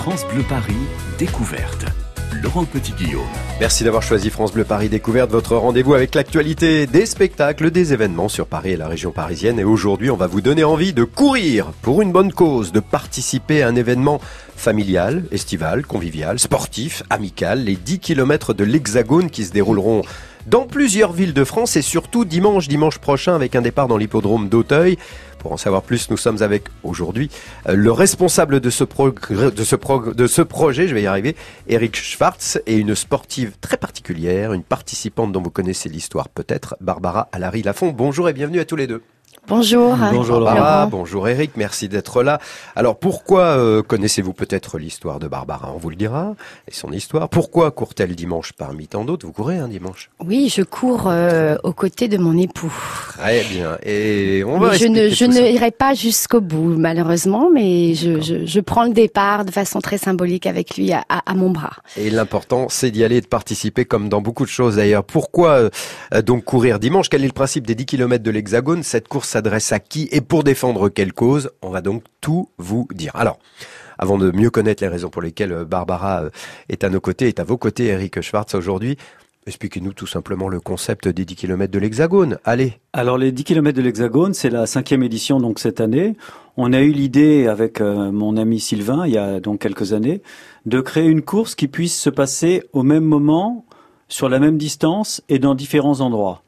France Bleu Paris, découverte. Laurent Petit-Guillaume. Merci d'avoir choisi France Bleu Paris Découverte, votre rendez-vous avec l'actualité des spectacles, des événements sur Paris et la région parisienne. Et aujourd'hui, on va vous donner envie de courir pour une bonne cause, de participer à un événement familial, estival, convivial, sportif, amical, les 10 km de l'Hexagone qui se dérouleront dans plusieurs villes de France et surtout dimanche, dimanche prochain avec un départ dans l'hippodrome d'Auteuil. Pour en savoir plus, nous sommes avec aujourd'hui euh, le responsable de ce, projet, je vais y arriver, Eric Schwartz, et une sportive très particulière, une participante dont vous connaissez l'histoire peut-être, Barbara Alary Lafont. Bonjour et bienvenue à tous les deux. Bonjour. Bonjour Barbara, bonjour Eric, merci d'être là. Alors pourquoi euh, connaissez-vous peut-être l'histoire de Barbara? On vous le dira, et son histoire. Pourquoi court-elle dimanche parmi tant d'autres? Vous courez un dimanche? Oui, je cours euh, aux côtés de mon époux. Très bien. Et on va je ne, je ne irai pas jusqu'au bout, malheureusement, mais je, je, je, prends le départ de façon très symbolique avec lui à, à, mon bras. Et l'important, c'est d'y aller et de participer comme dans beaucoup de choses d'ailleurs. Pourquoi euh, donc courir dimanche? Quel est le principe des 10 km de l'Hexagone? Cette course s'adresse à qui et pour défendre quelle cause On va donc tout vous dire. Alors, avant de mieux connaître les raisons pour lesquelles euh, Barbara euh, est à nos côtés, est à vos côtés, Eric Schwartz aujourd'hui, Expliquez-nous tout simplement le concept des 10 km de l'Hexagone. Allez. Alors les 10 km de l'Hexagone, c'est la cinquième édition donc cette année. On a eu l'idée avec euh, mon ami Sylvain il y a donc quelques années de créer une course qui puisse se passer au même moment, sur la même distance et dans différents endroits.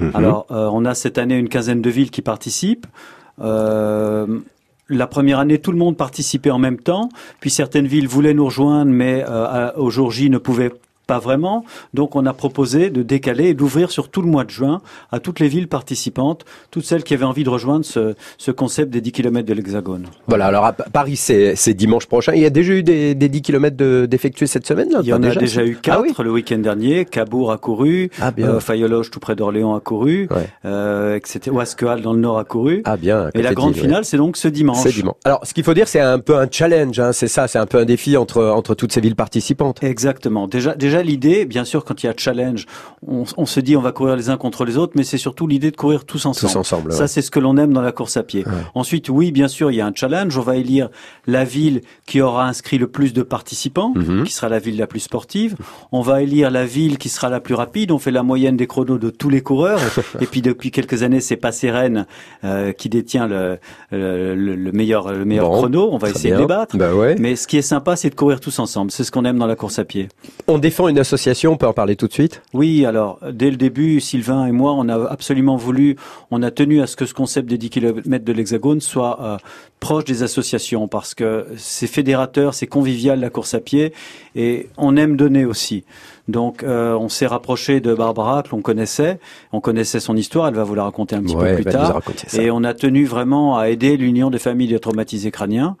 Mhm. Alors, euh, on a cette année une quinzaine de villes qui participent. Euh, la première année, tout le monde participait en même temps, puis certaines villes voulaient nous rejoindre, mais euh, au jour J ne pouvaient pas vraiment. Donc on a proposé de décaler et d'ouvrir sur tout le mois de juin à toutes les villes participantes, toutes celles qui avaient envie de rejoindre ce, ce concept des 10 km de l'Hexagone. Voilà, alors à Paris c'est dimanche prochain. Il y a déjà eu des, des 10 km d'effectués cette semaine là, Il y en a déjà, eu 4 ah le week-end dernier. Cabourg a couru, ah, euh, Fayologe tout près d'Orléans a couru, ouais. euh, etc. Ouasquehal dans le Nord a couru. Ah bien. Et la grande finale c'est donc ce dimanche. C'est dimanche. Alors ce qu'il faut dire c'est un peu un challenge, hein, c'est ça, c'est un peu un défi entre, entre toutes ces villes participantes. Exactement. Déjà, déjà l'idée, bien sûr, quand il y a challenge, on, se dit on va courir les uns contre les autres, mais c'est surtout l'idée de courir tous ensemble. Tous ensemble. Ça, c'est ce que l'on aime dans la course à pied. Ensuite, oui, bien sûr, il y a un challenge. On va élire la ville qui aura inscrit le plus de participants, mhm. qui sera la ville la plus sportive. On va élire la ville qui sera la plus rapide. On fait la moyenne des chronos de tous les coureurs. Et puis depuis quelques années, c'est pas Rennes euh, qui détient le, le, meilleur, le meilleur chrono. On va essayer de les battre. Bah mais ce qui est sympa, c'est de courir tous ensemble. C'est ce qu'on aime dans la course à pied. On défend une association on peut en parler tout de suite? Oui, alors dès le début, Sylvain et moi, on a absolument voulu, on a tenu à ce que ce concept des 10 km de l'Hexagone soit euh, proche des associations parce que c'est fédérateur, c'est convivial la course à pied et on aime donner aussi. Donc euh, on s'est rapproché de Barbara que l'on connaissait, on connaissait son histoire, elle va vous la raconter un petit peu plus tard. Et on a tenu vraiment à aider l'Union des familles de traumatisés crâniens.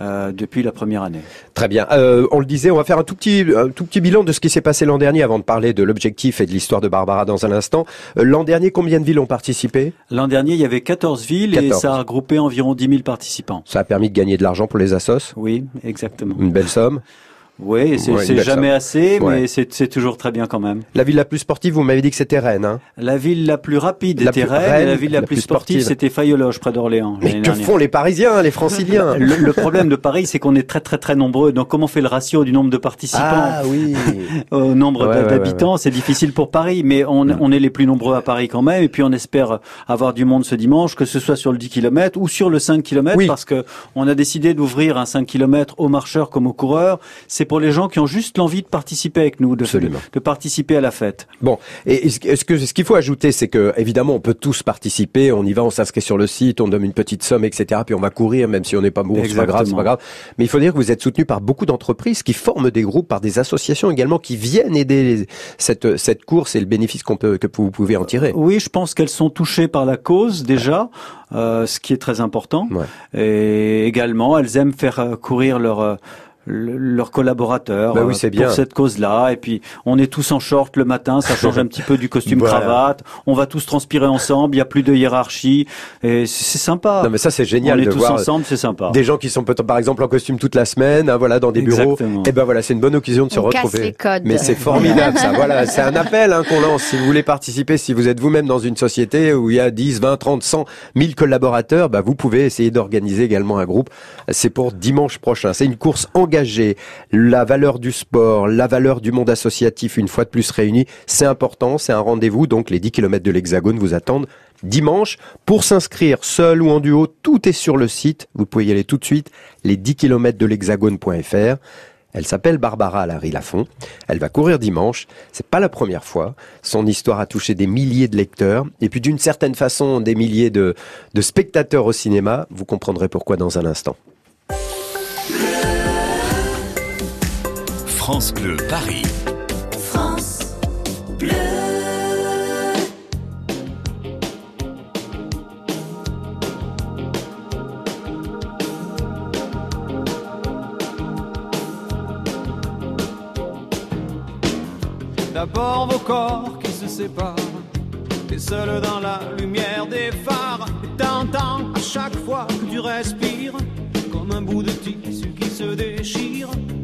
Euh, depuis la première année. Très bien. Euh, on le disait, on va faire un tout petit, un tout petit bilan de ce qui s'est passé l'an dernier avant de parler de l'objectif et de l'histoire de Barbara dans un instant. Euh, l'an dernier, combien de villes ont participé? L'an dernier, il y avait 14 villes et ça a regroupé environ 10 000 participants. Ça a permis de gagner de l'argent pour les assos? Oui, exactement. Une belle somme? oui, c'est jamais assez, mais c'est toujours très bien quand même. La ville la plus sportive, vous m'avez dit que c'était Rennes. Hein la ville la plus rapide était Rennes, et la ville la, plus, sportive, c'était Fayologe, près d'orléans. Mais que font les Parisiens, les Franciliens le, problème de Paris, c'est qu'on est très très très nombreux. Donc comment on fait le ratio du nombre de participants ah, oui. au nombre d'habitants? C'est difficile pour Paris, mais on, on, est les plus nombreux à Paris quand même. Et puis on espère avoir du monde ce dimanche, que ce soit sur le 10 km ou sur le 5 km, parce que on a décidé d'ouvrir un 5 km aux marcheurs comme aux coureurs. C'est pour les gens qui ont juste l'envie de participer avec nous, de, de, participer à la fête. Bon, et ce qu'il faut ajouter, c'est que évidemment on peut tous participer, on y va, on s'inscrit sur le site, on donne une petite somme, etc. Puis on va courir, même si on n'est pas bon, c'est pas grave, c'est pas grave. Mais il faut dire que vous êtes soutenu par beaucoup d'entreprises qui forment des groupes, par des associations également qui viennent aider cette cette course et le bénéfice qu'on peut que vous pouvez en tirer. Oui, je pense qu'elles sont touchées par la cause déjà. Euh, ce qui est très important. Et également, elles aiment faire euh, courir leur euh, leurs collaborateurs bah oui, euh, pour cette cause-là. Et puis on est tous en short le matin, ça change un petit peu du costume cravate. On va tous transpirer ensemble, il y a plus de hiérarchie et c'est sympa. Non mais ça c'est génial on est de tous voir ensemble, c'est sympa. Des gens qui sont peut-être par exemple en costume toute la semaine, hein, voilà dans des bureaux. Et eh ben voilà, c'est une bonne occasion de on se retrouver. les codes. Mais c'est formidable ça. Voilà, c'est un appel hein, qu'on lance si vous voulez participer, si vous êtes vous-même dans une société où il y a 10, 20, 30, 100, 1000 collaborateurs, bah vous pouvez essayer d'organiser également un groupe. C'est pour dimanche prochain. C'est une course engagée La valeur du sport, la valeur du monde associatif, une fois de plus réunis, c'est important, c'est un rendez-vous. Donc les 10 km de l'Hexagone vous attendent dimanche. Pour s'inscrire seul ou en duo, tout est sur le site. Vous pouvez y aller tout de suite, les 10 km de l'hexagone.fr. Elle s'appelle Barbara Larry Lafont. Elle va courir dimanche. C'est pas la première fois. Son histoire a touché des milliers de lecteurs et puis d'une certaine façon des milliers de spectateurs au cinéma. Vous comprendrez pourquoi dans un instant. France Bleu Paris. France Bleu. D'abord vos corps qui se séparent, t'es seul dans la lumière des phares, et t'entends à chaque fois que tu respires, comme un bout de tissu qui se déchire, et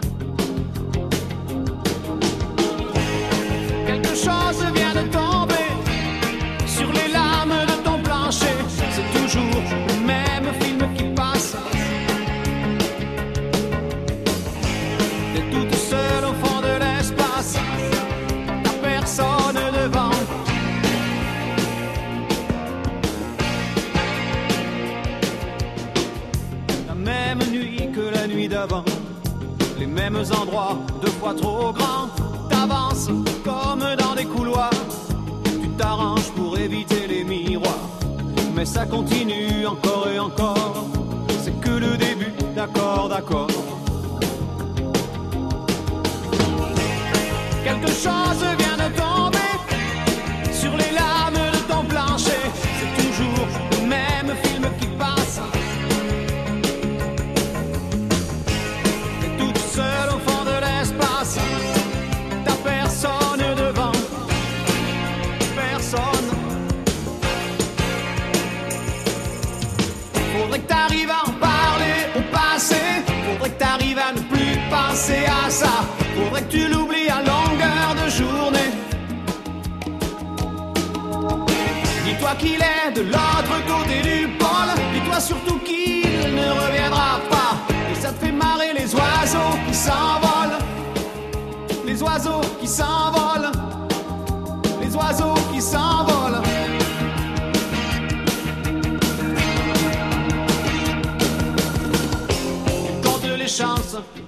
Chose vient de tomber sur les lames de ton plancher, c'est toujours le même film qui passe. T'es toute seule au fond de l'espace. T'as personne devant. La même nuit que la nuit d'avant. Les mêmes endroits, deux fois trop grands ça continue penser à ça. Faudrait que tu l'oublies à longueur de journée? Dis-toi qu'il est de l'autre côté du pôle. Dis-toi surtout qu'il ne reviendra pas. Et ça te fait marrer les oiseaux qui s'envolent. Les oiseaux qui s'envolent. Les oiseaux qui s'envolent.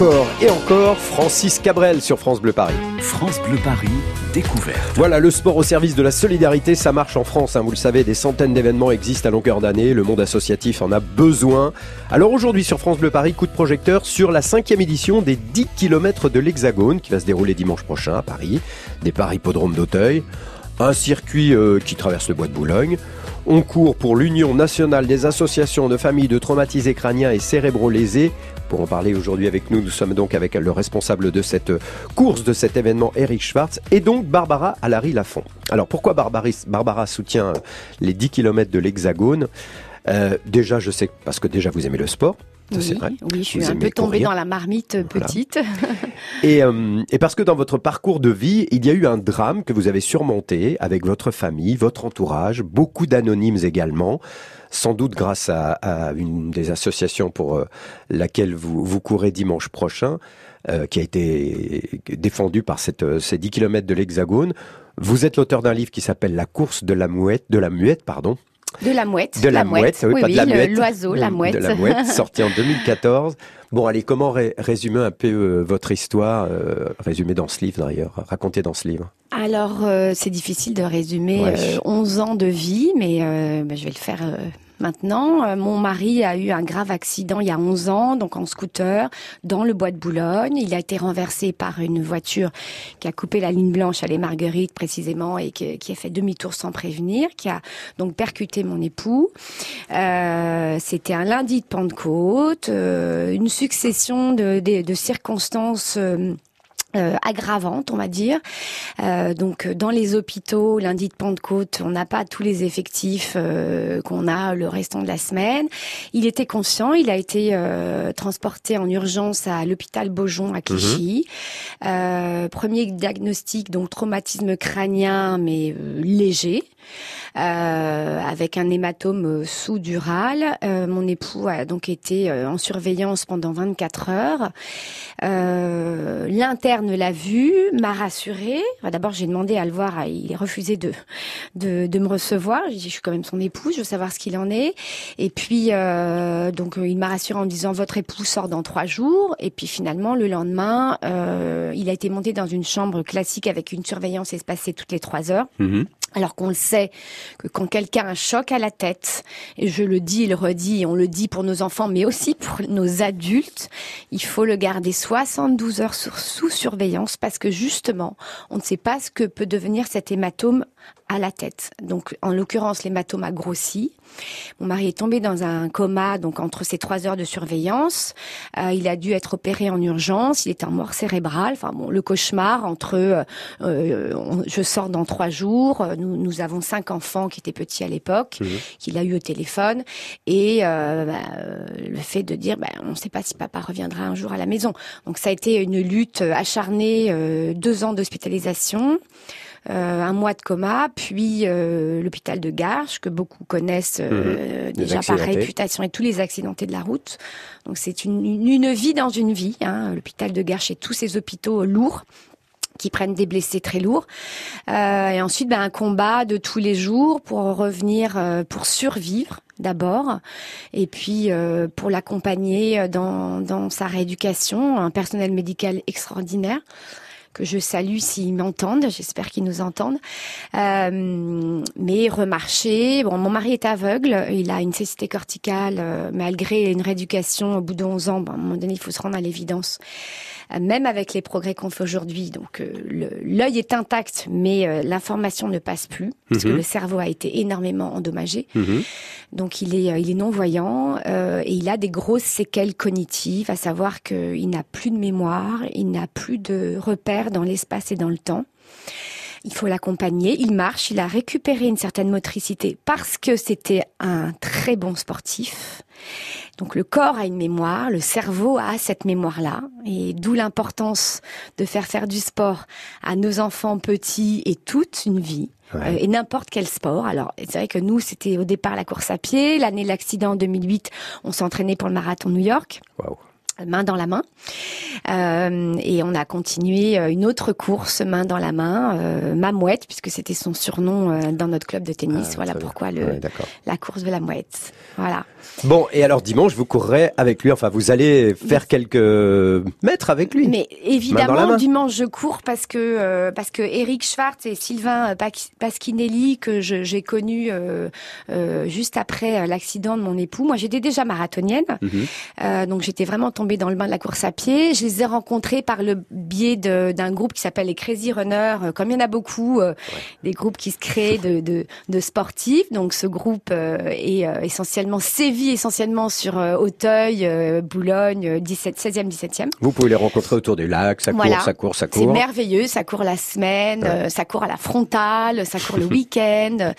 Encore et encore, Francis Cabrel sur France Bleu Paris. France Bleu Paris, découverte. Voilà, le sport au service de la solidarité, ça marche en France. hein, vous le savez, des centaines d'événements existent à longueur d'année. Le monde associatif en a besoin. Alors aujourd'hui sur France Bleu Paris, coup de projecteur sur la cinquième édition des 10 km de l'Hexagone qui va se dérouler dimanche prochain à Paris. Départ hippodrome d'Auteuil. Un circuit euh, qui traverse le bois de Boulogne. On court pour l'Union nationale des associations de familles de traumatisés crâniens et cérébro-lésés. Pour en parler aujourd'hui avec nous, nous sommes donc avec le responsable de cette course, de cet événement, Eric Schwartz, et donc Barbara Alary Lafont. Alors pourquoi Barbara soutient les 10 km de l'Hexagone? Euh, Déjà, je sais, parce que déjà vous aimez le sport. Oui, je suis Vous un peu tombée courir. dans la marmite Voilà. petite. Et, euh, et parce que dans votre parcours de vie, il y a eu un drame que vous avez surmonté avec votre famille, votre entourage, beaucoup d'anonymes également, sans doute grâce à, à une des associations pour euh, laquelle vous, vous courez dimanche prochain, euh, qui a été défendue par cette, euh, ces 10 km de l'Hexagone. Vous êtes l'auteur d'un livre qui s'appelle La course de la mouette, de la muette, pardon. De la mouette. De la, mouette, oui, pas de la. L'oiseau, la mouette. De la mouette, sorti en 2014. Bon, allez, comment ré- résumer un peu euh, votre histoire, euh, résumée dans ce livre d'ailleurs, racontée dans ce livre? Alors, euh, c'est difficile de résumer Ouais. euh, 11 ans de vie, mais bah, je vais le faire maintenant. Euh, mon mari a eu un grave accident il y a 11 ans, donc en scooter, dans le bois de Boulogne. Il a été renversé par une voiture qui a coupé la ligne blanche à les Marguerites précisément et que- qui a fait demi-tour sans prévenir, qui a donc percuté mon époux. Euh, C'était un lundi de Pentecôte, euh, une succession de, de- de circonstances. euh, euh, aggravantes, on va dire. Euh, donc euh, dans les hôpitaux, lundi de Pentecôte, on n'a pas tous les effectifs euh, qu'on a le restant de la semaine. Il était conscient, il a été euh, transporté en urgence à l'hôpital Beaujon à Clichy. Euh, premier diagnostic, donc traumatisme crânien, mais euh, léger. Euh, avec un hématome euh, sous-dural. Euh, mon époux a donc été en surveillance pendant 24 heures. L'interne l'a vu, m'a rassuré. D'abord, j'ai demandé à le voir. Il a refusé de, de, de me recevoir. J'ai dit, je suis quand même son époux, je veux savoir ce qu'il en est. Et puis, euh, donc, il m'a rassuré en disant, votre époux sort dans trois jours. Et puis, finalement, le lendemain, euh, il a été monté dans une chambre classique avec une surveillance espacée toutes les trois heures. Alors qu'on le sait que quand quelqu'un a un choc à la tête, et je le dis et le redis, on le dit pour nos enfants, mais aussi pour nos adultes, il faut le garder 72 heures sous surveillance parce que justement, on ne sait pas ce que peut devenir cet hématome à la tête. Donc, en l'occurrence, l'hématome a grossi. Mon mari est tombé dans un coma, donc entre ces trois heures de surveillance. Euh, il a dû être opéré en urgence. Il est en mort cérébrale. Enfin bon, le cauchemar entre euh, euh, je sors dans trois jours. euh, Nous, nous avons cinq enfants qui étaient petits à l'époque, qu'il a eu au téléphone, et euh, bah, le fait de dire, bah, on ne sait pas si papa reviendra un jour à la maison. Donc ça a été une lutte acharnée, deux ans d'hospitalisation un mois de coma, puis euh, l'hôpital de Garches, que beaucoup connaissent euh, Les déjà par réputation et tous les accidentés de la route. Donc c'est une, une, une vie dans une vie, hein, l'hôpital de Garches et tous ces hôpitaux lourds qui prennent des blessés très lourds. Euh, et ensuite, ben, un combat de tous les jours pour revenir, euh, pour survivre d'abord, et puis euh, pour l'accompagner dans, dans sa rééducation, un personnel médical extraordinaire que je salue s'ils m'entendent, j'espère qu'ils nous entendent. Euh, mais remarcher, bon, mon mari est aveugle, il a une cécité corticale, euh, malgré une rééducation au bout de 11 ans, bon, à un moment donné, il faut se rendre à l'évidence. Euh, même avec les progrès qu'on fait aujourd'hui, donc l'œil est intact, mais l'information ne passe plus, parce que le cerveau a été énormément endommagé. Donc il est, il est non-voyant euh, et il a des grosses séquelles cognitives, à savoir qu'il n'a plus de mémoire, il n'a plus de repères dans l'espace et dans le temps. Il faut l'accompagner. Il marche. Il a récupéré une certaine motricité parce que c'était un très bon sportif. Donc le corps a une mémoire, le cerveau a cette mémoire-là, et d'où l'importance de faire faire du sport à nos enfants petits et toute une vie. Ouais. Euh, et n'importe quel sport. Alors, c'est vrai que nous, c'était au départ la course à pied. L'année de l'accident en 2008, on s'est entraîné pour le marathon New York. Waouh. Main dans la main. Euh, et on a continué euh, une autre course main dans la main, euh, ma mouette, puisque c'était son surnom euh, dans notre club de tennis. Ah, voilà pourquoi le, Ouais, la course de la mouette. Voilà. Bon, et alors dimanche, vous courrez avec lui. Enfin, vous allez faire quelques mètres avec lui. Mais évidemment, main. dimanche, je cours parce que parce que Eric Schwartz et Sylvain Pasquinelli que j'ai euh, juste après l'accident de mon époux. Moi, j'étais déjà marathonienne, Mhm. donc j'étais vraiment tombée dans le bain de la course à pied. Je les ai rencontrés par le biais d'un groupe qui s'appelle les Crazy Runners. Euh, Comme il y en a beaucoup, euh, des groupes qui se créent de, de, de sportifs. Donc ce groupe euh, est essentiellement sévit essentiellement sur Auteuil, Boulogne, euh, 17, 16e, 17e. Vous pouvez les rencontrer autour du lac. Ça Voilà. court, ça court, ça C'est court. merveilleux, ça court la semaine, ça court à la frontale, ça court le week-end.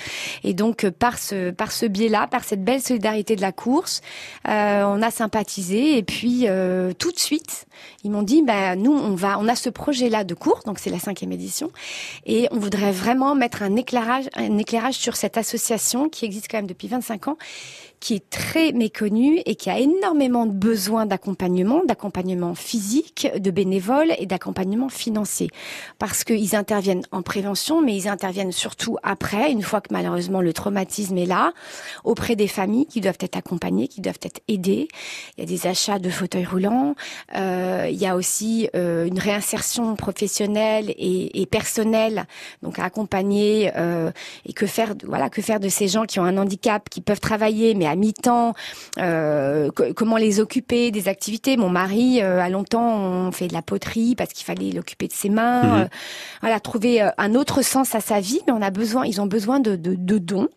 Et donc par ce par ce biais-là, par cette belle solidarité de la course, euh, on a sympathisé et puis euh, tout de suite, ils m'ont dit bah nous on va on a ce projet-là de course, donc c'est la cinquième édition, et on voudrait vraiment mettre un éclairage un éclairage sur cette association qui existe quand même depuis 25 ans qui est très méconnue et qui a énormément de besoins d'accompagnement, d'accompagnement physique, de bénévoles et d'accompagnement financier. Parce qu'ils interviennent en prévention, mais ils interviennent surtout après, une fois que malheureusement le traumatisme est là, auprès des familles qui doivent être accompagnées, qui doivent être aidées. Il y a des achats de fauteuils roulants, euh, il y a aussi euh, une réinsertion professionnelle et, et personnelle, donc à accompagner euh, et que faire, voilà, que faire de ces gens qui ont un handicap, qui peuvent travailler mais à mi-temps, euh, co- comment les occuper, des activités. Mon mari, euh, a longtemps, on fait de la poterie parce qu'il fallait l'occuper de ses mains. Euh, voilà, trouver euh, un autre sens à sa vie, mais on a besoin, ils ont besoin de, de, de dons.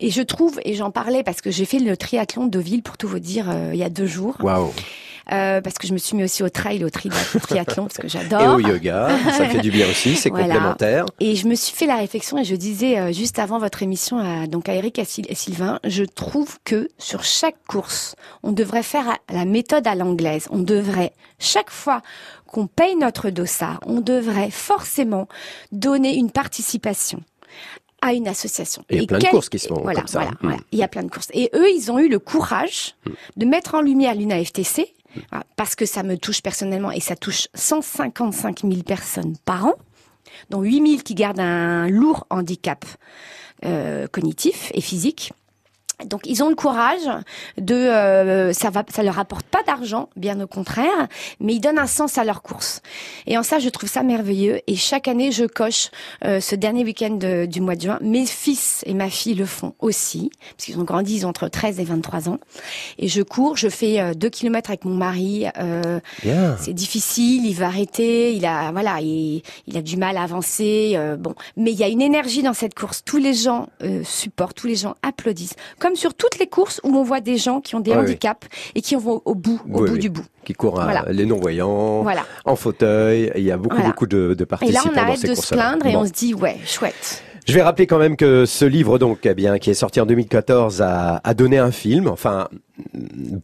Et je trouve, et j'en parlais parce que j'ai fait le triathlon de Deauville, pour tout vous dire, euh, il y a deux jours. Waouh. Euh, parce que je me suis mis aussi au trail, au tri- triathlon, parce que Et j'adore. au yoga, ça fait du bien aussi. C'est Voilà. complémentaire. Et je me suis fait la réflexion et je disais euh, juste avant votre émission à, donc à Eric et Syl- et Sylvain, je trouve que sur chaque course, on devrait faire la méthode à l'anglaise. On devrait chaque fois qu'on paye notre dossard, on devrait forcément donner une participation à une association. Et il y a plein de courses qui se font voilà, comme ça. Voilà, Mm. voilà. Il y a plein de courses. Et eux, ils ont eu le courage de mettre en lumière l'UNAFTC, parce que ça me touche personnellement et ça touche 155 000 personnes par an, dont 8 000 qui gardent un lourd handicap euh, cognitif et physique. Donc ils ont le courage de euh, ça va ça leur apporte pas d'argent bien au contraire mais ils donnent un sens à leur course. Et en ça je trouve ça merveilleux. Et chaque année je coche euh, ce dernier week-end de- du mois de juin. Mes fils et ma fille le font aussi parce qu'ils ont grandi ils ont entre 13 et 23 ans. Et je cours je fais euh, deux kilomètres avec mon mari euh, c'est difficile, il va arrêter, il a voilà, il, il a du mal à avancer. euh, bon, mais il y a une énergie dans cette course. Tous les gens euh, supportent, tous les gens applaudissent, comme sur toutes les courses où on voit des gens qui ont des Ouais, handicaps et qui vont au bout, au Oui, bout oui. du bout. Qui courent à Voilà. les non-voyants, Voilà. en fauteuil. Il y a beaucoup, Voilà. beaucoup de, de Et participants là, on arrête de se plaindre et Bon. on se dit ouais, chouette. Je vais rappeler quand même que ce livre, donc, eh bien, qui est sorti en 2014, a, a donné un film, enfin,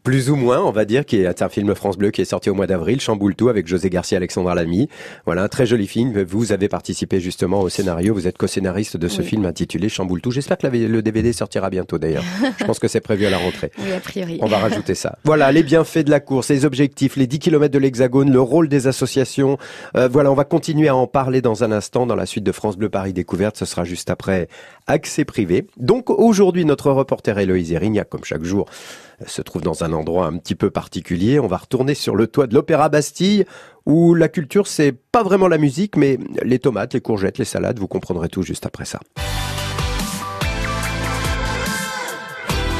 plus ou moins, on va dire, qui est un film France Bleu qui est sorti au mois d'avril, Chamboultou, avec José Garcia, Alexandra Lamy. Voilà, un très joli film. Vous avez participé justement au scénario. Vous êtes co-scénariste de ce Oui. film intitulé Chamboultou. J'espère que la- le DVD sortira bientôt d'ailleurs. Je pense que c'est prévu à la rentrée. Oui, a priori. On va rajouter ça. Voilà, les bienfaits de la course, les objectifs, les 10 km de l'Hexagone, le rôle des associations. Euh, voilà, on va continuer à en parler dans un instant dans la suite de France Bleu Paris Découverte. Ce sera juste après accès privé. Donc aujourd'hui, notre reporter Héloïse Erignac, comme chaque jour, se trouve dans un endroit un petit peu particulier. On va retourner sur le toit de l'Opéra Bastille où la culture, c'est pas vraiment la musique, mais les tomates, les courgettes, les salades. Vous comprendrez tout juste après ça.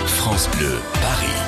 France Bleu, Paris.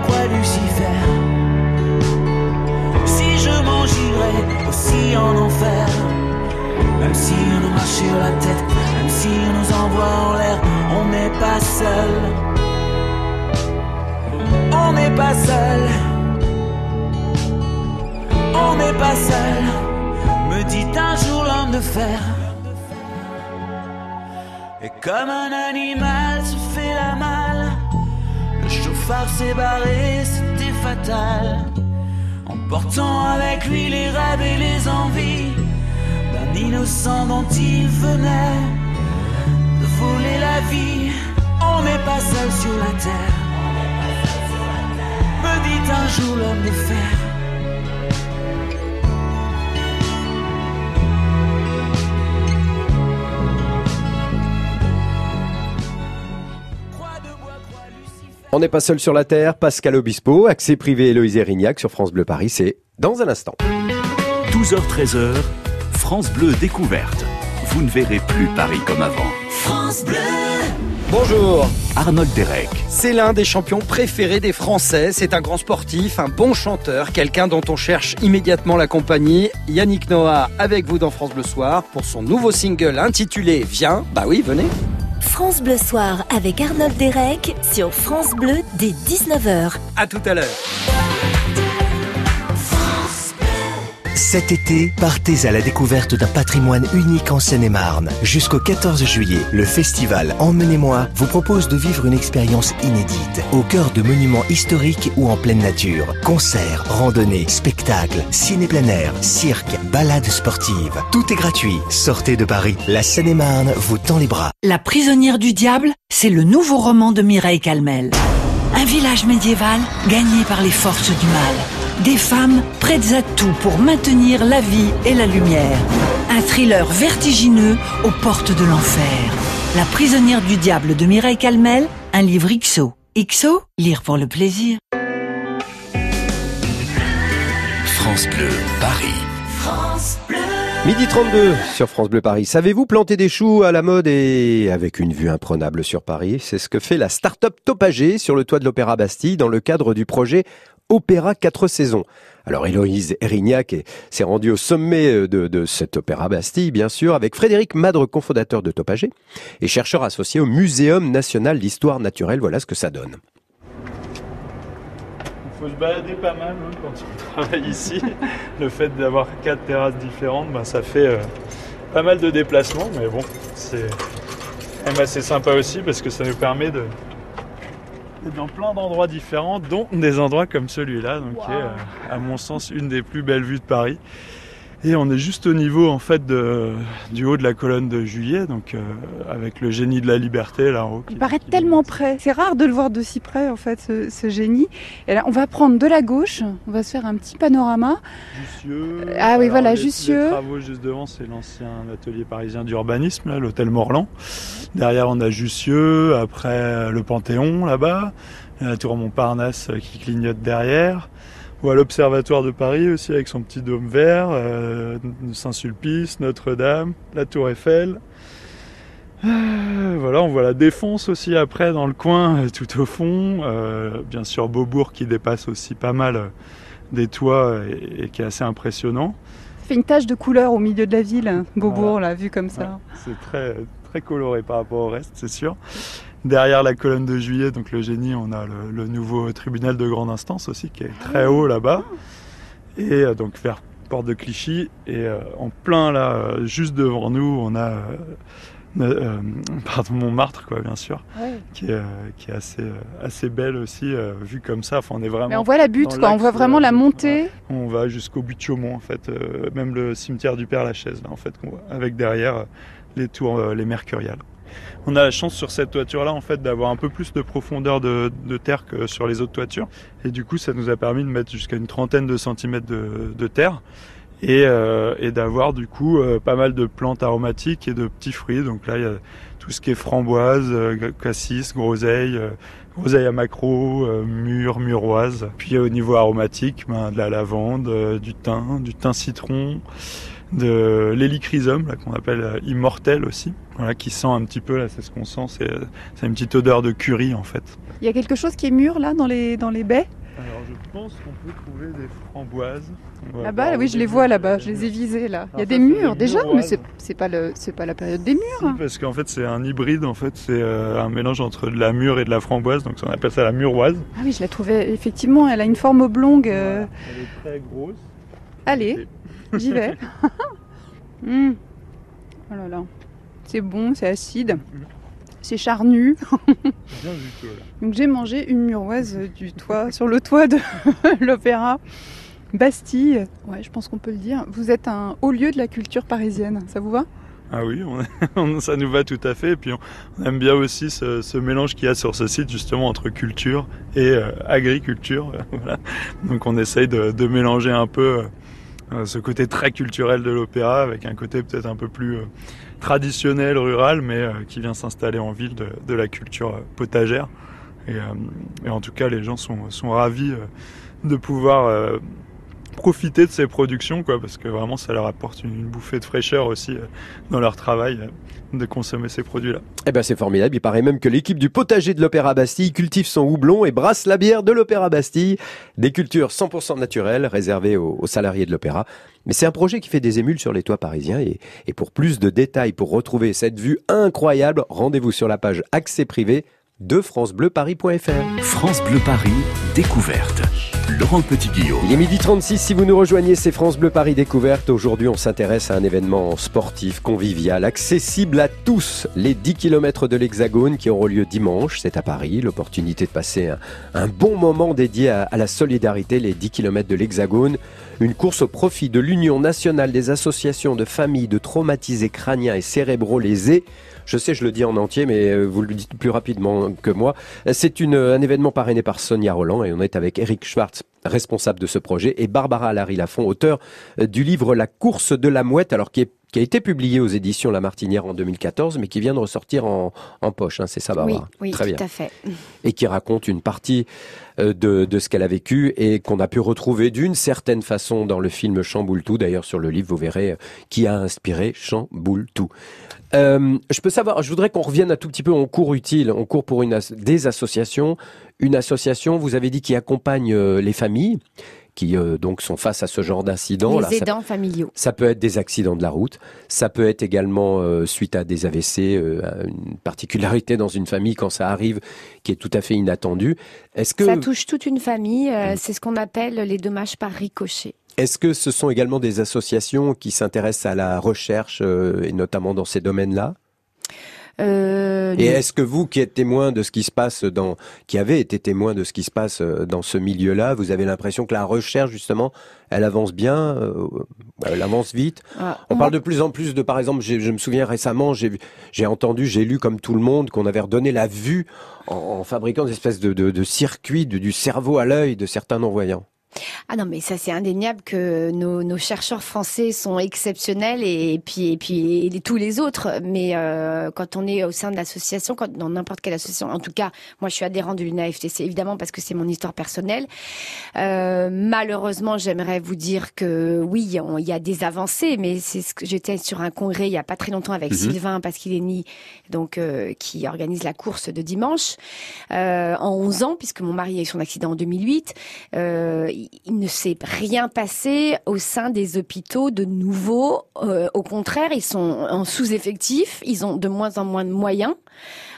Croix Lucifer. Si je m'en j'irai aussi en enfer. Même si on nous marche sur la tête, même si on nous envoie en l'air, on n'est pas seul. On n'est pas seul. On n'est pas seul, me dit un jour l'homme de fer. Et comme un animal se fait la malle, chauffard s'est barré, c'était fatal. Emportant avec lui les rêves et les envies d'un innocent dont il venait de voler la vie. On n'est pas seul sur la terre, me dit un jour l'homme de fer. On n'est pas seul sur la Terre, Pascal Obispo, accès privé Héloïse Erignac sur France Bleu Paris, c'est dans un instant. 12h-13h, France Bleu découverte. Vous ne verrez plus Paris comme avant. France Bleu. Bonjour, Arnold Derek, c'est l'un des champions préférés des Français. C'est un grand sportif, un bon chanteur, quelqu'un dont on cherche immédiatement la compagnie. Yannick Noah avec vous dans France Bleu Soir pour son nouveau single intitulé Viens. Bah oui, venez. France Bleu Soir avec Arnold Derek sur France Bleu dès 19h. À tout à l'heure. Cet été, partez à la découverte d'un patrimoine unique en Seine-et-Marne. Jusqu'au 14 juillet, le festival Emmenez-moi vous propose de vivre une expérience inédite, au cœur de monuments historiques ou en pleine nature. Concerts, randonnées, spectacles, ciné plein air, cirque, balades sportives. Tout est gratuit. Sortez de Paris. La Seine-et-Marne vous tend les bras. La prisonnière du diable, c'est le nouveau roman de Mireille Calmel. Un village médiéval gagné par les forces du mal. Des femmes prêtes à tout pour maintenir la vie et la lumière. Un thriller vertigineux aux portes de l'enfer. La prisonnière du diable de Mireille Calmel, un livre XO. XO, lire pour le plaisir. France Bleu Paris. France Bleu. Midi 32 sur France Bleu Paris. Savez-vous planter des choux à la mode et avec une vue imprenable sur Paris? C'est ce que fait la start-up Topager sur le toit de l'Opéra Bastille dans le cadre du projet Opéra 4 saisons. Alors Héloïse Erignac est- s'est rendue au sommet euh, de, de cet Opéra Bastille, bien sûr, avec Frédéric Madre, cofondateur de Topager et chercheur associé au Muséum national d'histoire naturelle. Voilà ce que ça donne. Il faut se balader pas mal hein, quand on travaille ici. Le fait d'avoir quatre terrasses différentes, ben, ça fait euh, pas mal de déplacements, mais bon, c'est assez sympa aussi parce que ça nous permet de, et dans plein d'endroits différents, dont des endroits comme celui-là, donc qui est, euh, à mon sens, une des plus belles vues de Paris. Et on est juste au niveau en fait de, du haut de la colonne de Juillet, donc euh, avec le génie de la liberté là en haut. Il paraît tellement près. C'est rare de le voir de si près en fait, ce, ce génie. Et là, on va prendre de la gauche. On va se faire un petit panorama. Jussieu. Ah oui, voilà, les- Jussieu. Les travaux juste devant, c'est l'ancien atelier parisien d'urbanisme, là, l'hôtel Morland. Derrière, on a Jussieu, après le Panthéon là-bas, la tour Montparnasse euh, qui clignote derrière. Ou à l'Observatoire de Paris aussi avec son petit dôme vert, euh, Saint-Sulpice, Notre-Dame, la Tour Eiffel. Euh, voilà, on voit la Défense aussi après dans le coin, euh, tout au fond. Euh, bien sûr, Beaubourg qui dépasse aussi pas mal des toits et, et qui est assez impressionnant. Ça fait une tache de couleur au milieu de la ville, Beaubourg, Voilà. là, vu comme ça. C'est très, très coloré par rapport au reste, c'est sûr. Derrière la colonne de juillet, donc le génie, on a le, le nouveau tribunal de grande instance aussi, qui est très haut là-bas. Et euh, donc vers Porte de Clichy. Et euh, en plein là, euh, juste devant nous, on a euh, pardon, Montmartre, quoi, bien sûr, qui est, qui est assez, assez belle aussi, euh, vue comme ça. Enfin, on est vraiment Mais on voit la butte, quoi. On voit vraiment la montée. on va jusqu'au but de Chaumont, en fait, euh, même le cimetière du Père Lachaise, là, en fait, qu'on voit, avec derrière les tours, les mercuriales. On a la chance sur cette toiture-là, en fait, d'avoir un peu plus de profondeur de, terre que sur les autres toitures, et du coup, ça nous a permis de mettre jusqu'à une trentaine de centimètres de, terre. Et, euh, et d'avoir du coup euh, pas mal de plantes aromatiques et de petits fruits. Donc là, il y a tout ce qui est framboise, euh, cassis, groseille, groseille à macro, mûre, muroise. Puis au niveau aromatique, ben, de la lavande, du thym, du thym citron, de l'hélichrysum là, qu'on appelle immortel aussi, voilà, qui sent un petit peu, là c'est ce qu'on sent, c'est, euh, c'est une petite odeur de curry en fait. Il y a quelque chose qui est mûr, là, dans les, dans les baies? Alors je pense qu'on peut trouver des framboises. Là-bas, voir oui, je les vois là-bas. Je les ai visées, là. Il y a Alors des murs, déjà, mais c'est c'est pas, le- c'est pas la période des murs. Si, parce qu'en fait c'est un hybride, en fait c'est euh, un mélange entre de la mûre et de la framboise, donc on appelle ça la muroise. Ah oui, je la trouvais, effectivement, elle a une forme oblongue. euh, Elle est très grosse. Allez, j'y vais. Hmm. Oh là là. C'est bon, c'est acide. C'est charnu. Bien juteux, là. Donc j'ai mangé une muroise du toit, sur le toit de l'opéra Bastille. Ouais, je pense qu'on peut le dire. Vous êtes un haut lieu de la culture parisienne. Ça vous va? Ah oui, on- on- ça nous va tout à fait. Et puis on, on aime bien aussi ce, ce mélange qu'il y a sur ce site justement entre culture et euh, agriculture. voilà. Donc on essaye de, de mélanger un peu euh, ce côté très culturel de l'opéra avec un côté peut-être un peu plus euh, traditionnel, rural, mais euh, qui vient s'installer en ville de, la culture euh, potagère. Et, euh, et en tout cas, les gens sont, sont ravis de pouvoir profiter de ces productions, quoi, parce que vraiment, ça leur apporte une, bouffée de fraîcheur aussi dans leur travail de consommer ces produits-là. Eh ben c'est formidable. Il paraît même que l'équipe du potager de l'Opéra Bastille cultive son houblon et brasse la bière de l'Opéra Bastille. Des cultures 100% naturelles réservées aux salariés de l'Opéra. Mais c'est un projet qui fait des émules sur les toits parisiens. Et, pour plus de détails, pour retrouver cette vue incroyable, rendez-vous sur la page accès privé de francebleuparis.fr. France Bleu Paris, découverte. Laurent Petit-Guillaume. Il est midi 36, si vous nous rejoignez, c'est France Bleu Paris Découverte. Aujourd'hui, on s'intéresse à un événement sportif, convivial, accessible à tous. Les 10 km de l'Hexagone qui auront lieu dimanche, c'est à Paris. L'opportunité de passer un, bon moment dédié à, la solidarité, les 10 km de l'Hexagone. Une course au profit de l'Union nationale des associations de familles de traumatisés crâniens et cérébraux lésés. Je sais, je le dis en entier, mais euh, vous le dites plus rapidement que moi. C'est une, un événement parrainé par Sonia Roland et on est avec Eric Schwartz, responsable de ce projet, et Barbara Larry Lafont, auteur euh, du livre La course de la mouette, alors qui, est, qui a été publié aux éditions La Martinière en 2014, mais qui vient de ressortir en, en poche. hein, c'est ça, Barbara oui, Très tout bien à fait. et qui raconte une partie euh, de, de ce qu'elle a vécu et qu'on a pu retrouver d'une certaine façon dans le film Chamboule tout. D'ailleurs, sur le livre, vous verrez euh, qui a inspiré Chamboule tout. Euh, je peux savoir, je voudrais qu'on revienne un tout petit peu en cours utile. On court pour une as- des associations. Une association, vous avez dit, qui accompagne euh, les familles qui euh, donc sont face à ce genre d'incident. Les Là, ça- aidants familiaux. ça peut être des accidents de la route, ça peut être également euh, suite à des AVC, euh, une particularité dans une famille quand ça arrive qui est tout à fait inattendue. Est-ce que, Ça touche toute une famille. Mm. euh, C'est ce qu'on appelle les dommages par ricochet. est-ce que ce sont également des associations qui s'intéressent à la recherche et notamment dans ces domaines-là? Euh, Et est-ce que vous, qui êtes témoin de ce qui se passe dans, qui avez été témoin de ce qui se passe euh, dans ce milieu-là, vous avez l'impression que la recherche, justement, elle avance bien, euh, elle avance vite? Ah, On parle de plus en plus de, par exemple, je me souviens récemment, j'ai entendu, j'ai lu comme tout le monde qu'on avait redonné la vue en, en fabriquant des espèces de, de, de circuits de- du cerveau à l'œil de certains non-voyants. Ah non, mais ça c'est indéniable que nos, nos chercheurs français sont exceptionnels et, puis et puis et tous les autres. Mais euh, quand on est au sein de l'association, quand dans n'importe quelle association, en tout cas, moi je suis adhérente de l'UNAFTC évidemment parce que c'est mon histoire personnelle. Euh, malheureusement, j'aimerais vous dire que oui, on- il y a des avancées, mais c'est ce que j'étais sur un congrès il y a pas très longtemps avec Mhm. Sylvain Pasquileni, donc euh, qui organise la course de dimanche euh, en 11 ans puisque mon mari a eu son accident en 2008. Euh, il- ne s'est rien passé au sein des hôpitaux de nouveau. Euh, au contraire, ils sont en sous-effectif, ils ont de moins en moins de moyens.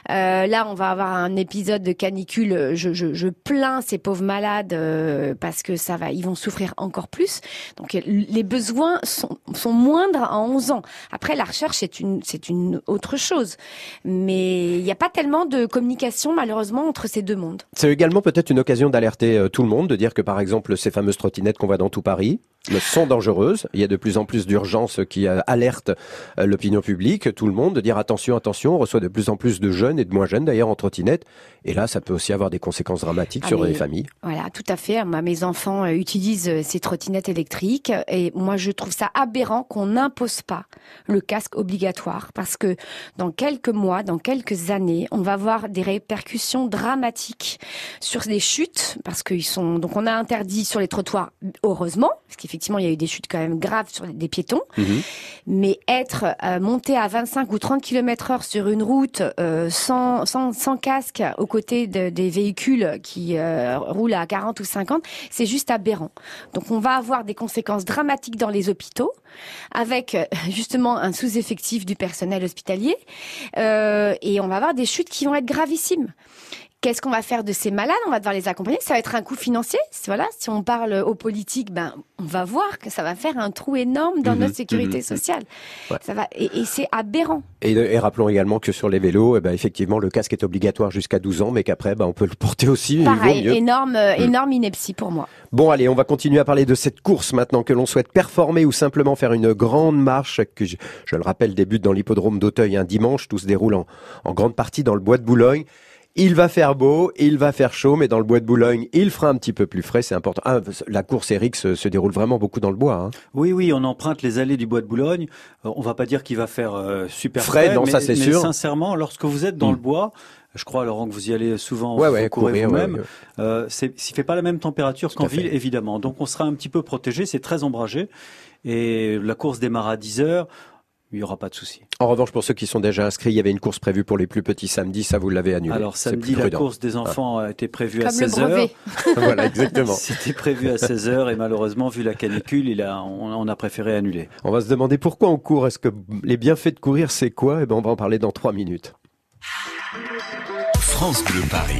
Euh, là, on va avoir un épisode de canicule. Je, je, je plains ces pauvres malades euh, parce que ça va, ils vont souffrir encore plus. Donc, les besoins sont, sont moindres à 11 ans. Après, la recherche, c'est une, c'est une autre chose. Mais il n'y a pas tellement de communication, malheureusement, entre ces deux mondes. C'est également peut-être une occasion d'alerter euh, tout le monde, de dire que par exemple ces fameuses trottinettes qu'on voit dans tout Paris euh, sont dangereuses. Il y a de plus en plus d'urgences qui euh, alertent euh, l'opinion publique, tout le monde, de dire attention, attention, on reçoit de plus en plus de jeunes et de moins jeunes d'ailleurs en trottinette. Et là, ça peut aussi avoir des conséquences dramatiques Ah, sur les familles. Voilà, tout à fait. Mes enfants euh, utilisent ces trottinettes électriques et moi, je trouve ça aberrant qu'on n'impose pas le casque obligatoire parce que dans quelques mois, dans quelques années, on va avoir des répercussions dramatiques sur des chutes parce qu'ils sont donc on a interdit sur les trottoirs heureusement parce qu'effectivement il y a eu des chutes quand même graves sur des piétons mais être euh, monté à 25 ou 30 km heure sur une route euh, sans, sans, sans casque aux côtés de- des véhicules qui euh, roulent à 40 ou 50, c'est juste aberrant. Donc on va avoir des conséquences dramatiques dans les hôpitaux avec justement un sous-effectif du personnel hospitalier et on va avoir des chutes qui vont être gravissimes. Qu'est-ce qu'on va faire de ces malades? On va devoir les accompagner. Ça va être un coût financier. Voilà, si on parle aux politiques, ben on va voir que ça va faire un trou énorme dans Mhm, notre sécurité mhm. sociale. Ouais. Ça va et, et c'est aberrant. Et, et rappelons également que sur les vélos, eh ben, effectivement, le casque est obligatoire jusqu'à 12 ans, mais qu'après, ben, on peut le porter aussi. Pareil, mieux. énorme, euh, Mm. énorme ineptie pour moi. Bon, allez, on va continuer à parler de cette course maintenant que l'on souhaite performer ou simplement faire une grande marche que, je, je le rappelle, débute dans l'hippodrome d'Auteuil un dimanche. Tout se déroule en, en grande partie dans le bois de Boulogne. Il va faire beau, il va faire chaud, mais dans le bois de Boulogne, il fera un petit peu plus frais, c'est important. Ah, la course, Eric, se, se déroule vraiment beaucoup dans le bois. Hein. Oui, oui, on emprunte les allées du bois de Boulogne. Euh, on va pas dire qu'il va faire euh, super Frais, frais, non, mais, ça, c'est mais sûr. sincèrement, lorsque vous êtes dans Mm. le bois, je crois, Laurent, que vous y allez souvent, Ouais, vous ouais, courir, vous-même. ouais. Euh, fait pas la même température qu'en ville, évidemment. Donc, on sera un petit peu protégé. C'est très ombragé. Et la course démarre à 10 heures. Il y aura pas de souci. En revanche, pour ceux qui sont déjà inscrits, il y avait une course prévue pour les plus petits samedi, ça vous l'avez annulé. Alors, samedi, la prudent. course des enfants a été prévue à Comme le 16 heures. brevet. voilà, exactement. C'était prévu à 16 heures et malheureusement, vu la canicule, il a, on, on a préféré annuler. On va se demander pourquoi on court. Est-ce que les bienfaits de courir, c'est quoi? Eh ben, on va en parler dans trois minutes. France Bleu Paris.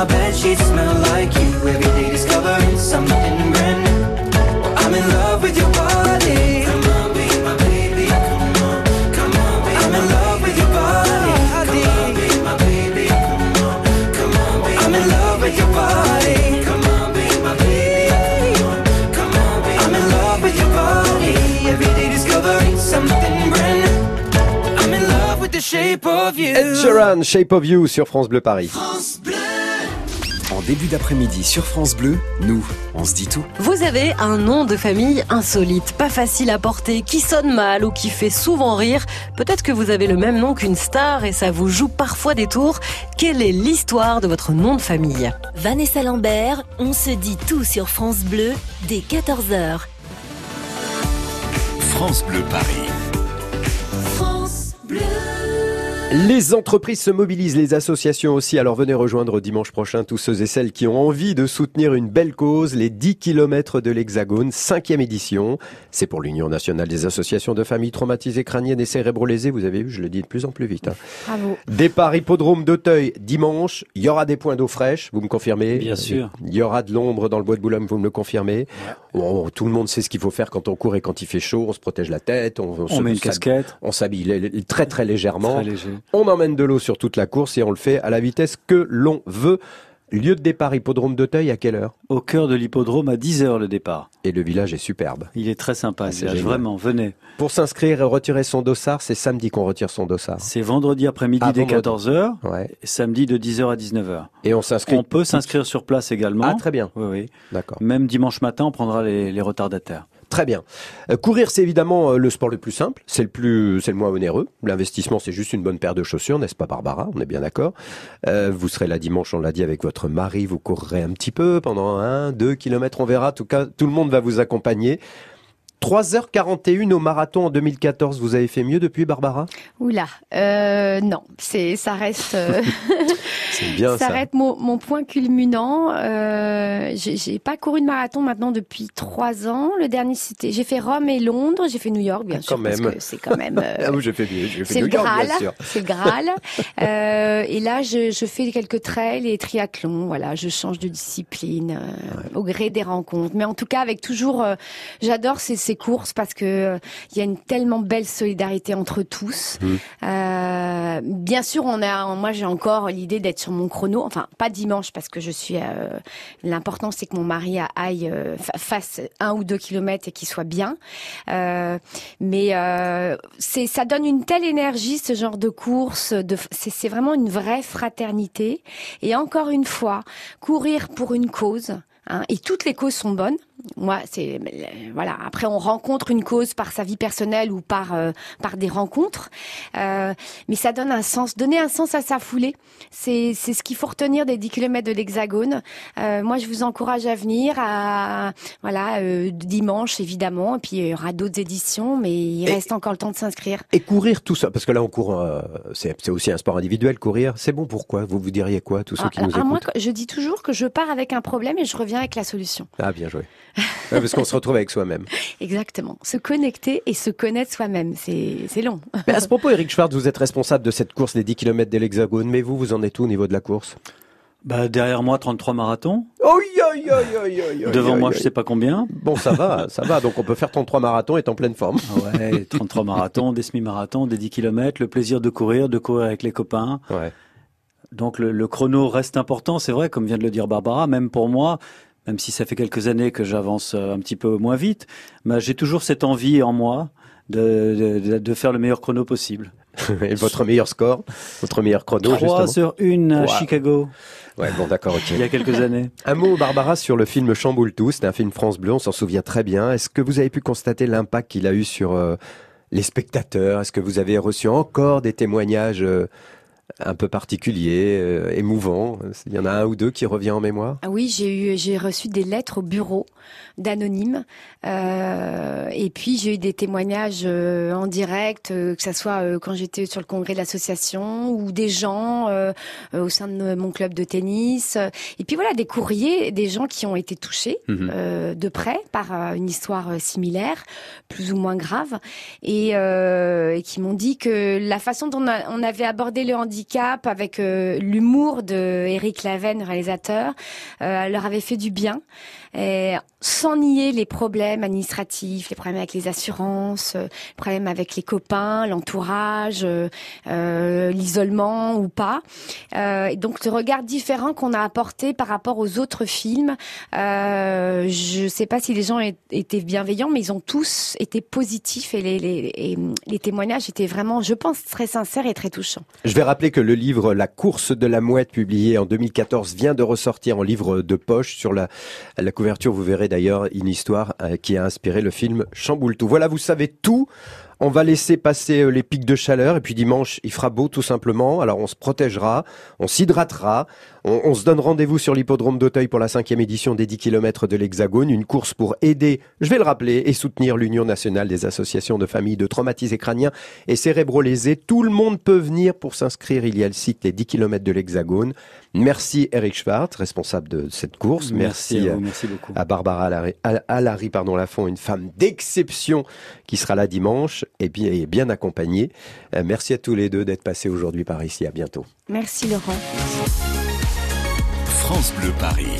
my bed sheets smell like you. Every day discovering something brand new. I'm in love with your body. Come on, be my baby. Come on, come on, be I'm in love with your body. Come on, be my baby. Come on, come on, be I'm in love with your body. Come on, be my baby. Come on, come on, be I'm in love with your body. Every day discovering something brand new. I'm in love with the shape of you. Ed Sheeran, Shape of You sur France Bleu Paris. En début d'après-midi sur France Bleu, nous, on se dit tout. Vous avez un nom de famille insolite, pas facile à porter, qui sonne mal ou qui fait souvent rire. Peut-être que vous avez le même nom qu'une star et ça vous joue parfois des tours. Quelle est l'histoire de votre nom de famille? Vanessa Lambert, on se dit tout sur France Bleu dès 14h. France Bleu Paris. Les entreprises se mobilisent, les associations aussi. Alors venez rejoindre dimanche prochain tous ceux et celles qui ont envie de soutenir une belle cause, les 10 km de l'Hexagone, cinquième édition. C'est pour l'Union nationale des associations de familles traumatisées crâniennes et cérébro-lésées. Vous avez vu, je le dis de plus en plus vite. hein. Bravo. Départ hippodrome d'Auteuil dimanche. Il y aura des points d'eau fraîche, vous me confirmez? Bien sûr. Il y aura de l'ombre dans le bois de Boulogne, vous me le confirmez? Bon, Tout le monde sait ce qu'il faut faire quand on court et quand il fait chaud. On se protège la tête. On, On se- met une casquette. On s'habille très très légèrement. Très léger. On emmène de l'eau sur toute la course et on le fait à la vitesse que l'on veut. Lieu de départ hippodrome d'Auteuil à quelle heure? Au cœur de l'hippodrome à 10h le départ. Et le village est superbe. Il est très sympa, Ah, ce c'est vraiment, venez. Pour s'inscrire et retirer son dossard, c'est samedi qu'on retire son dossard. C'est vendredi après-midi Ah, dès vendredi. 14h, Ouais. et samedi de 10h à 19h. Et on s'inscrit. On peut s'inscrire sur place également. Ah, très bien. Oui, oui. D'accord. Même dimanche matin, on prendra les, les retardataires. Très bien. Euh, courir, c'est évidemment euh, le sport le plus simple, c'est le plus, c'est le moins onéreux. L'investissement, c'est juste une bonne paire de chaussures, n'est-ce pas, Barbara? On est bien d'accord. Euh, vous serez là dimanche, on l'a dit, avec votre mari. Vous courrez un petit peu pendant un, deux kilomètres, on verra. En tout cas, tout le monde va vous accompagner. 3h41 au marathon en 2014. Vous avez fait mieux depuis, Barbara? Oula, euh, non, c'est ça reste. euh, bien ça. ça reste mon, mon point culminant. Euh, j'ai pas couru de marathon maintenant depuis trois ans. Le dernier c'était, j'ai fait Rome et Londres, j'ai fait New York bien Ah, sûr quand parce même. que c'est quand même. euh, Ah oui, j'ai fait fait c'est le New York, Graal, bien sûr. c'est le Graal. Et là, je, je fais quelques trails et triathlons. Voilà, je change de discipline au gré des rencontres. Mais en tout cas, avec toujours, j'adore ces, ces courses parce que euh, il y a une tellement belle solidarité entre tous. Mmh. Euh, bien sûr, on a, moi, j'ai encore l'idée d'être sur mon chrono. Enfin, pas dimanche parce que je suis. euh, L'important, c'est que mon mari aille fa- fasse un ou deux kilomètres et qu'il soit bien. Mais c'est, ça donne une telle énergie, ce genre de course. De, c'est, c'est vraiment une vraie fraternité. Et encore une fois, courir pour une cause. hein, et toutes les causes sont bonnes. Moi, c'est voilà. Après, on rencontre une cause par sa vie personnelle ou par euh, par des rencontres, euh, mais ça donne un sens. Donner un sens à sa foulée, c'est c'est ce qu'il faut retenir des 10 km de l'Hexagone. Euh, moi, je vous encourage à venir. À voilà, euh, dimanche évidemment, et puis il y aura d'autres éditions, mais il reste encore le temps de s'inscrire. Et courir tout ça, parce que là on court, euh, c'est c'est aussi un sport individuel. Courir, c'est bon. Pourquoi Vous vous diriez quoi, tous ceux qui Ah, nous ah, moi, je dis toujours que je pars avec un problème et je reviens avec la solution. Ah, bien joué. Ouais, parce qu'on se retrouve avec soi-même. Exactement. Se connecter et se connaître soi-même, c'est c'est long. Mais à ce propos, Eric Schwartz, vous êtes responsable de cette course des 10 km de l'Hexagone, mais vous, vous en êtes où au niveau de la course? Bah, derrière moi, 33 marathons. Oi, oi, oi, oi, oi, oi, Devant oi, moi, oi. je sais pas combien. Bon, ça va, ça va. Donc on peut faire 33 marathons et être en pleine forme. Ouais, 33 marathons, des semi-marathons, des 10 km, le plaisir de courir, de courir avec les copains. Ouais. Donc le, le chrono reste important, c'est vrai, comme vient de le dire Barbara, même pour moi, même si ça fait quelques années que j'avance euh, un petit peu moins vite, mais j'ai toujours cette envie en moi de, de, de faire le meilleur chrono possible. Et votre meilleur score Votre meilleur chrono, 3 justement sur 1 à Wow. Chicago, Ouais, bon, d'accord, ok. il y a quelques années. Un mot, Barbara, sur le film Chamboule tout. C'était un film France Bleu, on s'en souvient très bien. Est-ce que vous avez pu constater l'impact qu'il a eu sur euh, les spectateurs? Est-ce que vous avez reçu encore des témoignages euh, un peu particuliers, euh, émouvants Il y en a un ou deux qui revient en mémoire? Ah oui, j'ai eu, j'ai reçu des lettres au bureau d'anonymes, euh, et puis j'ai eu des témoignages euh, en direct, euh, que ça soit euh, quand j'étais sur le congrès de l'association ou des gens euh, euh, au sein de mon club de tennis, et puis voilà des courriers, des gens qui ont été touchés euh, de près par une histoire similaire, plus ou moins grave, et, euh, et qui m'ont dit que la façon dont on, avait abordé le handicap avec euh, l'humour de Eric Laven, réalisateur, euh, leur avait fait du bien, et sans nier les problèmes administratifs, les problèmes avec les assurances, euh, les problèmes avec les copains, l'entourage, euh, euh, l'isolement ou pas. Euh, donc le regard différent qu'on a apporté par rapport aux autres films, euh, je sais pas si les gens étaient bienveillants, mais ils ont tous été positifs et les, les, témoignages étaient vraiment, je pense, très sincères et très touchants. Je vais rappeler que le livre La course de la mouette, publié en 2014, vient de ressortir en livre de poche. Sur la couverture, vous verrez d'ailleurs une histoire euh, qui a inspiré le film Chamboule tout. Voilà, vous savez tout. On va laisser passer euh, les pics de chaleur et puis dimanche, il fera beau tout simplement. Alors on se protégera, on s'hydratera, on, on se donne rendez-vous sur l'hippodrome d'Auteuil pour la cinquième édition des 10 km de l'Hexagone, une course pour aider, je vais le rappeler, et soutenir l'Union nationale des associations de familles de traumatisés crâniens et cérébrolésés. Tout le monde peut venir pour s'inscrire. Il y a le site Les 10 km de l'Hexagone. Merci Eric Schwartz, responsable de cette course. Merci Merci, à vous, euh, merci beaucoup. à Barbara Allary, Al- Allary, pardon, Lafont, une femme d'exception qui sera là dimanche et bien, et bien accompagnée. Euh, merci à tous les deux d'être passés aujourd'hui par ici. À bientôt. Merci Laurent. France Bleu Paris.